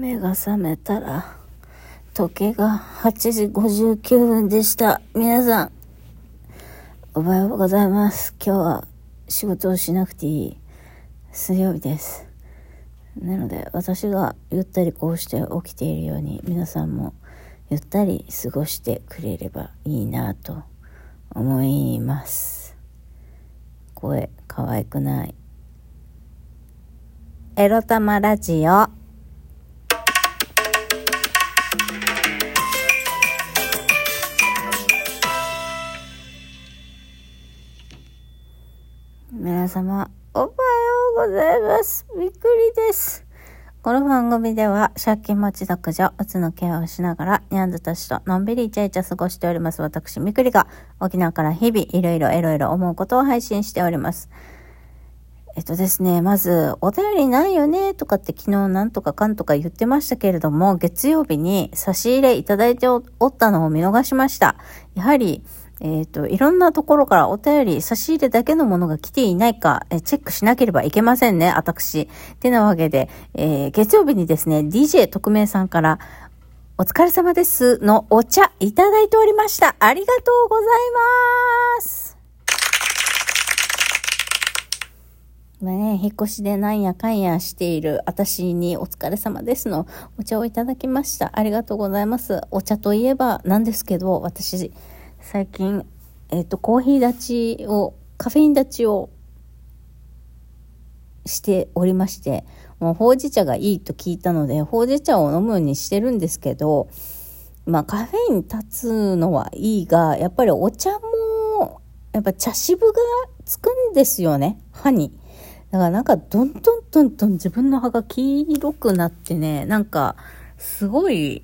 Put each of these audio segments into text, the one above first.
目が覚めたら、時計が8時59分でした。皆さん、おはようございます。今日は仕事をしなくていい水曜日です。なので、私がゆったりこうして起きているように、皆さんもゆったり過ごしてくれればいいなと思います。声、可愛くない。エロ玉ラジオ。様、おはようございます。びっくりです。この番組では、借金持ち独女、うつのケアをしながら、ニャンズたちとのんびりイチャイチャ過ごしております。私、みくりが、沖縄から日々、いろいろいろいろ思うことを配信しております。えっとですね、まず、お便りないよね、とかって昨日なんとかかんとか言ってましたけれども、月曜日に差し入れいただいておったのを見逃しました。やはり、えっ、と、いろんなところからお便り、差し入れだけのものが来ていないか、えチェックしなければいけませんね、私。てなわけで、えー月曜日にですね、DJ 特命さんから、お疲れ様ですのお茶いただいておりました。ありがとうございます。まあね、引っ越しでなんやかんやしている私にお疲れ様ですのお茶をいただきました。ありがとうございます。お茶といえばなんですけど、私、最近、えっ、と、コーヒー立ちを、カフェイン立ちをしておりまして、もうほうじ茶がいいと聞いたので、ほうじ茶を飲むようにしてるんですけど、まあカフェイン立つのはいいが、やっぱりお茶も、やっぱ茶渋がつくんですよね、歯に。だからなんかどんどんどんどん自分の歯が黄色くなってね、なんかすごい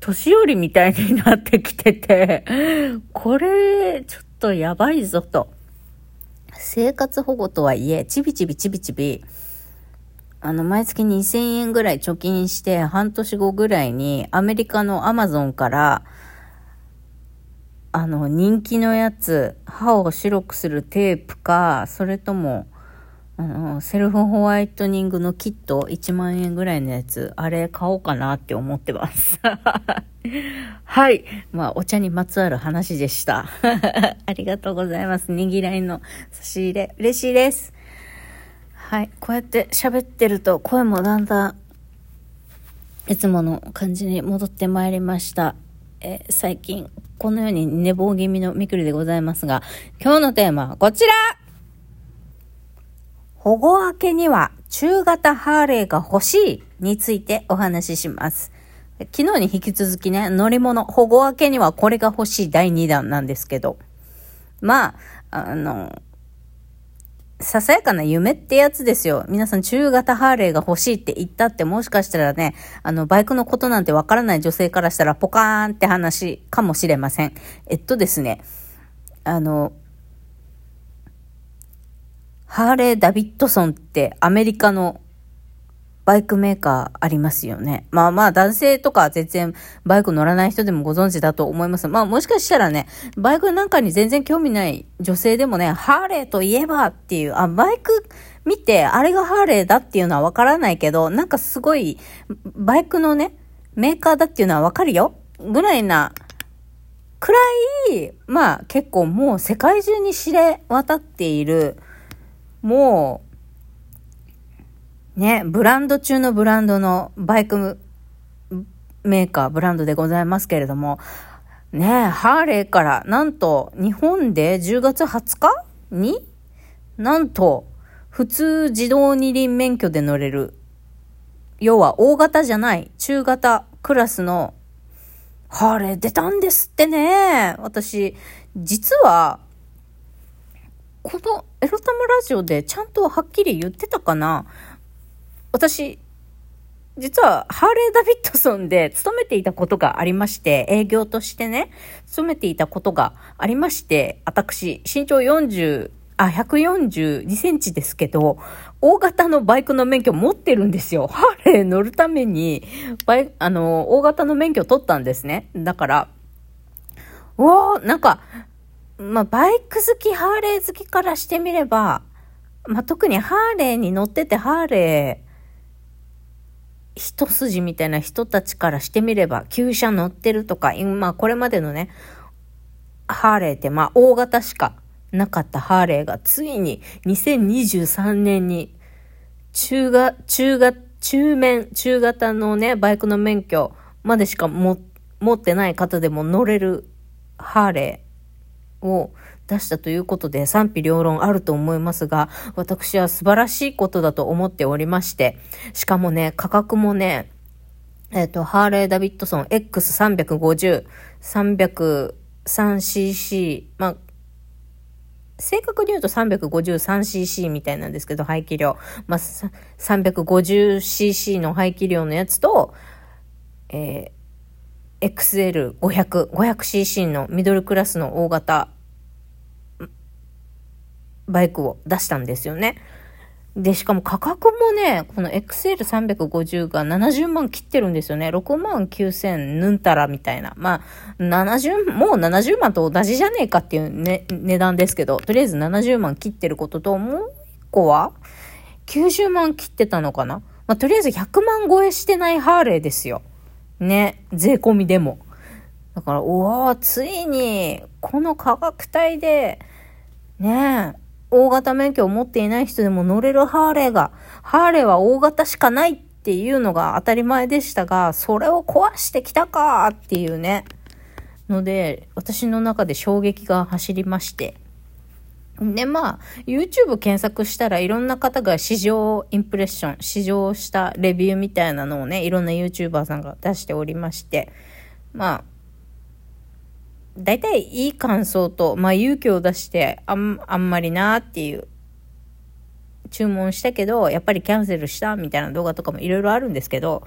年寄りみたいになってきてて、これちょっとやばいぞと。生活保護とはいえ、ちびちびちびちび、あの、毎月2000円ぐらい貯金して、半年後ぐらいにアメリカのアマゾンから、あの、人気のやつ、歯を白くするテープか、それとも、あの、セルフホワイトニングのキット1万円ぐらいのやつ、あれ買おうかなって思ってます。はい。まあ、お茶にまつわる話でした。ありがとうございます。にぎらいの差し入れ。嬉しいです。はい。こうやって喋ってると声もだんだんいつもの感じに戻ってまいりました。え最近、このように寝坊気味のみくりでございますが、今日のテーマはこちら保護明けには中型ハーレーが欲しいについてお話しします。昨日に引き続きね、乗り物、保護明けにはこれが欲しい第2弾なんですけど。まあ、あの、ささやかな夢ってやつですよ。皆さん中型ハーレーが欲しいって言ったってもしかしたらね、あの、バイクのことなんてわからない女性からしたらポカーンって話かもしれません。えっとですね、あの、ハーレー・ダビッドソンってアメリカのバイクメーカーありますよね。まあまあ男性とか全然バイク乗らない人でもご存知だと思います。まあもしかしたらね、バイクなんかに全然興味ない女性でもね、ハーレーといえばっていう、あ、バイク見てあれがハーレーだっていうのはわからないけど、なんかすごいバイクのね、メーカーだっていうのはわかるよぐらいなくらい、まあ結構もう世界中に知れ渡っている、もう、ね、ブランド中のブランドのバイクメーカー、ブランドでございますけれども、ね、ハーレーから、なんと、日本で10月20日に、なんと、普通自動二輪免許で乗れる、要は大型じゃない、中型クラスのハーレー出たんですってね。私、実は、このエロタマラジオでちゃんとはっきり言ってたかな？私、実はハーレー・ダビッドソンで勤めていたことがありまして、営業としてね、勤めていたことがありまして、私、身長40、あ、142センチですけど、大型のバイクの免許持ってるんですよ。ハーレー乗るために、バイあの、大型の免許取ったんですね。だから、うおー、なんか、まあ、バイク好き、ハーレー好きからしてみれば、まあ、特にハーレーに乗っててハーレー一筋みたいな人たちからしてみれば、旧車乗ってるとか、まあこれまでのね、ハーレーってまあ大型しかなかったハーレーがついに2023年に中が、中が、中面、中型のね、バイクの免許までしか持ってない方でも乗れるハーレー。を出したということで賛否両論あると思いますが、私は素晴らしいことだと思っておりまして、しかもね、価格もね、えっ、ー、と、ハーレー・ダビッドソン X350、303cc、まあ、正確に言うと 353cc みたいなんですけど、排気量。まあ、350cc の排気量のやつと、えー、XL500、500cc のミドルクラスの大型バイクを出したんですよね。で、しかも価格もね、この XL350 が70万切ってるんですよね。6万9000ぬんたらみたいな。まあ、70、もう70万と同じじゃねえかっていう、ね、値段ですけど、とりあえず70万切ってることと、もう一個は90万切ってたのかなまあ、とりあえず100万超えしてないハーレーですよ。ね、税込みでも。だから、うわついに、この価格帯で、ねえ、大型免許を持っていない人でも乗れるハーレーが、ハーレーは大型しかないっていうのが当たり前でしたが、それを壊してきたかっていうね。ので、私の中で衝撃が走りまして。で、まあ、YouTube 検索したらいろんな方が試乗インプレッション、試乗したレビューみたいなのをね、いろんな YouTuber さんが出しておりまして、まあ、大体いい感想と、まあ勇気を出してあん、あんまりなーっていう、注文したけど、やっぱりキャンセルしたみたいな動画とかもいろいろあるんですけど、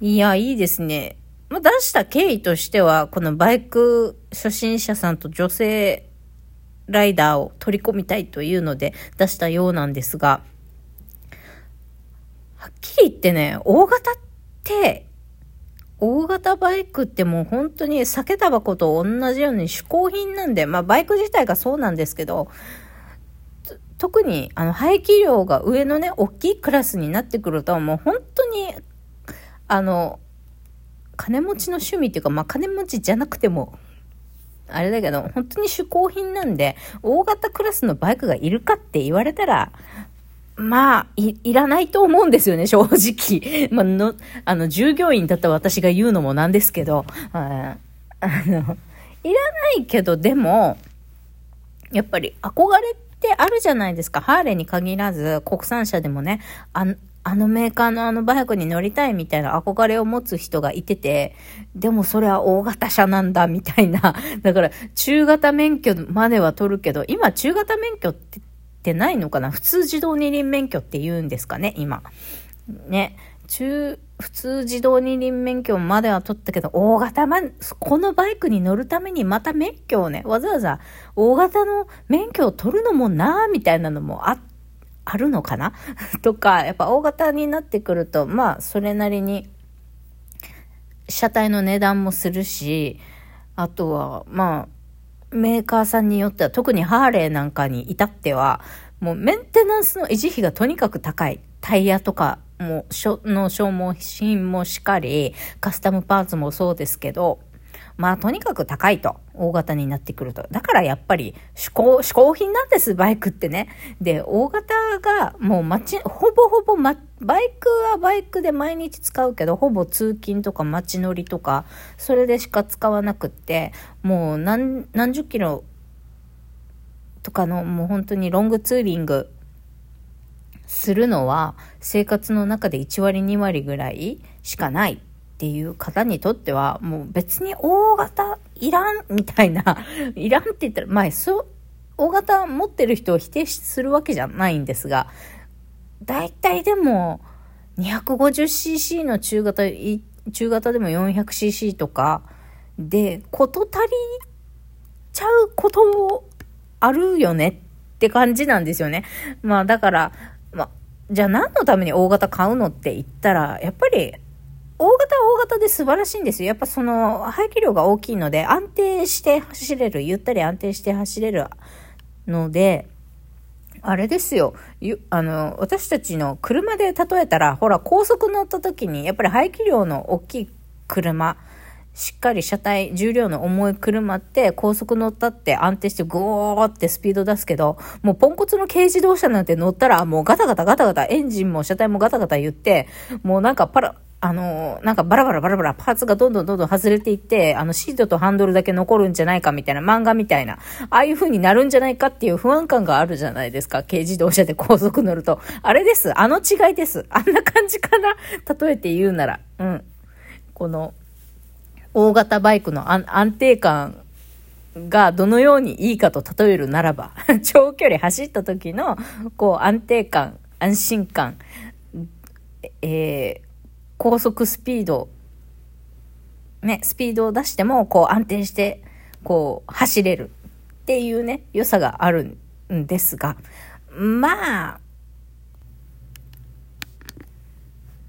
いや、いいですね。まあ、出した経緯としては、このバイク初心者さんと女性ライダーを取り込みたいというので出したようなんですが、はっきり言ってね、大型って大型バイクってもう本当に酒タバコと同じように嗜好品なんで、まあバイク自体がそうなんですけど、特にあの排気量が上のね、大きいクラスになってくると、もう本当に、あの、金持ちの趣味っていうか、まあ金持ちじゃなくても、あれだけど、本当に嗜好品なんで、大型クラスのバイクがいるかって言われたら、まあ、い、いらないと思うんですよね、正直。まあ、の、あの、従業員だった私が言うのもなんですけど、ああの、いらないけど、でも、やっぱり憧れってあるじゃないですか。ハーレーに限らず、国産車でもね、ああのメーカーのあのバイクに乗りたいみたいな憧れを持つ人がいてて、でもそれは大型車なんだみたいな。だから中型免許までは取るけど、今中型免許ってってないのかな？普通自動二輪免許って言うんですかね？今。ね。中、普通自動二輪免許までは取ったけど、大型ま、このバイクに乗るためにまた免許をね、わざわざ大型の免許を取るのもなぁ、みたいなのもあっ、あるのかな？とか、やっぱ大型になってくると、まあ、それなりに、車体の値段もするし、あとは、まあ、メーカーさんによっては、特にハーレーなんかに至っては、もうメンテナンスの維持費がとにかく高い。タイヤとかも、の消耗品もしっかり、カスタムパーツもそうですけど、まあとにかく高いと。大型になってくると。だからやっぱり嗜好、嗜好品なんです、バイクってね。で、大型がもう街、ほぼほぼ、ま、バイクはバイクで毎日使うけど、ほぼ通勤とか街乗りとか、それでしか使わなくって、もう何、何十キロとかのもう本当にロングツーリングするのは生活の中で1割2割ぐらいしかないっていう方にとっては、もう別に大型いらんみたいな、いらんって言ったら、まあ、そう、大型持ってる人を否定するわけじゃないんですが、大体でも、250cc の中型、中型でも 400cc とかで、こと足りちゃうこともあるよねって感じなんですよね。まあだから、まあ、じゃあ何のために大型買うのって言ったら、やっぱり大型は大型で素晴らしいんですよ。やっぱその排気量が大きいので安定して走れる、ゆったり安定して走れるので、あれですよ。あの、私たちの車で例えたら、ほら、高速乗った時に、やっぱり排気量の大きい車、しっかり車体、重量の重い車って高速乗ったって安定してゴーってスピード出すけど、もうポンコツの軽自動車なんて乗ったらもうガタガタガタガタエンジンも車体もガタガタ言って、もうなんかパラ、あの、なんかバラバラバラバラパーツがどんどんどんどん外れていって、あのシートとハンドルだけ残るんじゃないかみたいな漫画みたいな、ああいう風になるんじゃないかっていう不安感があるじゃないですか。軽自動車で高速乗ると。あれです。あの違いです。あんな感じかな？例えて言うなら。うん。この、大型バイクの安定感がどのようにいいかと例えるならば、長距離走った時の、こう、安定感、安心感、えー、高速スピード、ね、スピードを出しても、こう、安定して、こう、走れるっていうね、良さがあるんですが、まあ、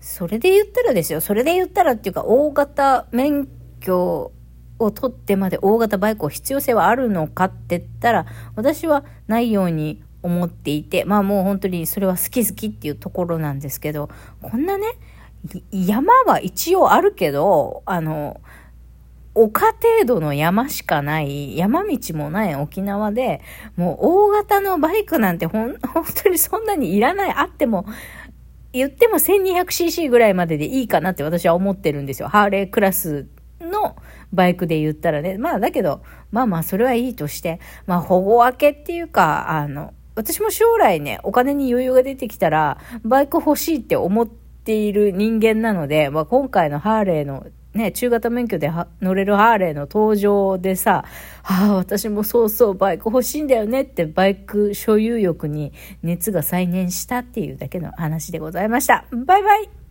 それで言ったらですよ。それで言ったらっていうか、大型免許を取ってまで大型バイクを必要性はあるのかって言ったら、私はないように思っていて、まあもう本当にそれは好き好きっていうところなんですけど、こんなね、山は一応あるけど、あの、丘程度の山しかない、山道もない沖縄で、もう大型のバイクなんてほん、本当にそんなにいらない、あっても、言っても 1200cc ぐらいまででいいかなって私は思ってるんですよ。ハーレークラスのバイクで言ったらね。まあだけど、まあまあそれはいいとして、まあ保護分けっていうか、あの、私も将来ね、お金に余裕が出てきたら、バイク欲しいって思ってている人間なので、まあ今回のハーレーのね、中型免許で乗れるハーレーの登場でさ、はあ、私もそうそうバイク欲しいんだよねってバイク所有欲に熱が再燃したっていうだけの話でございました。バイバイ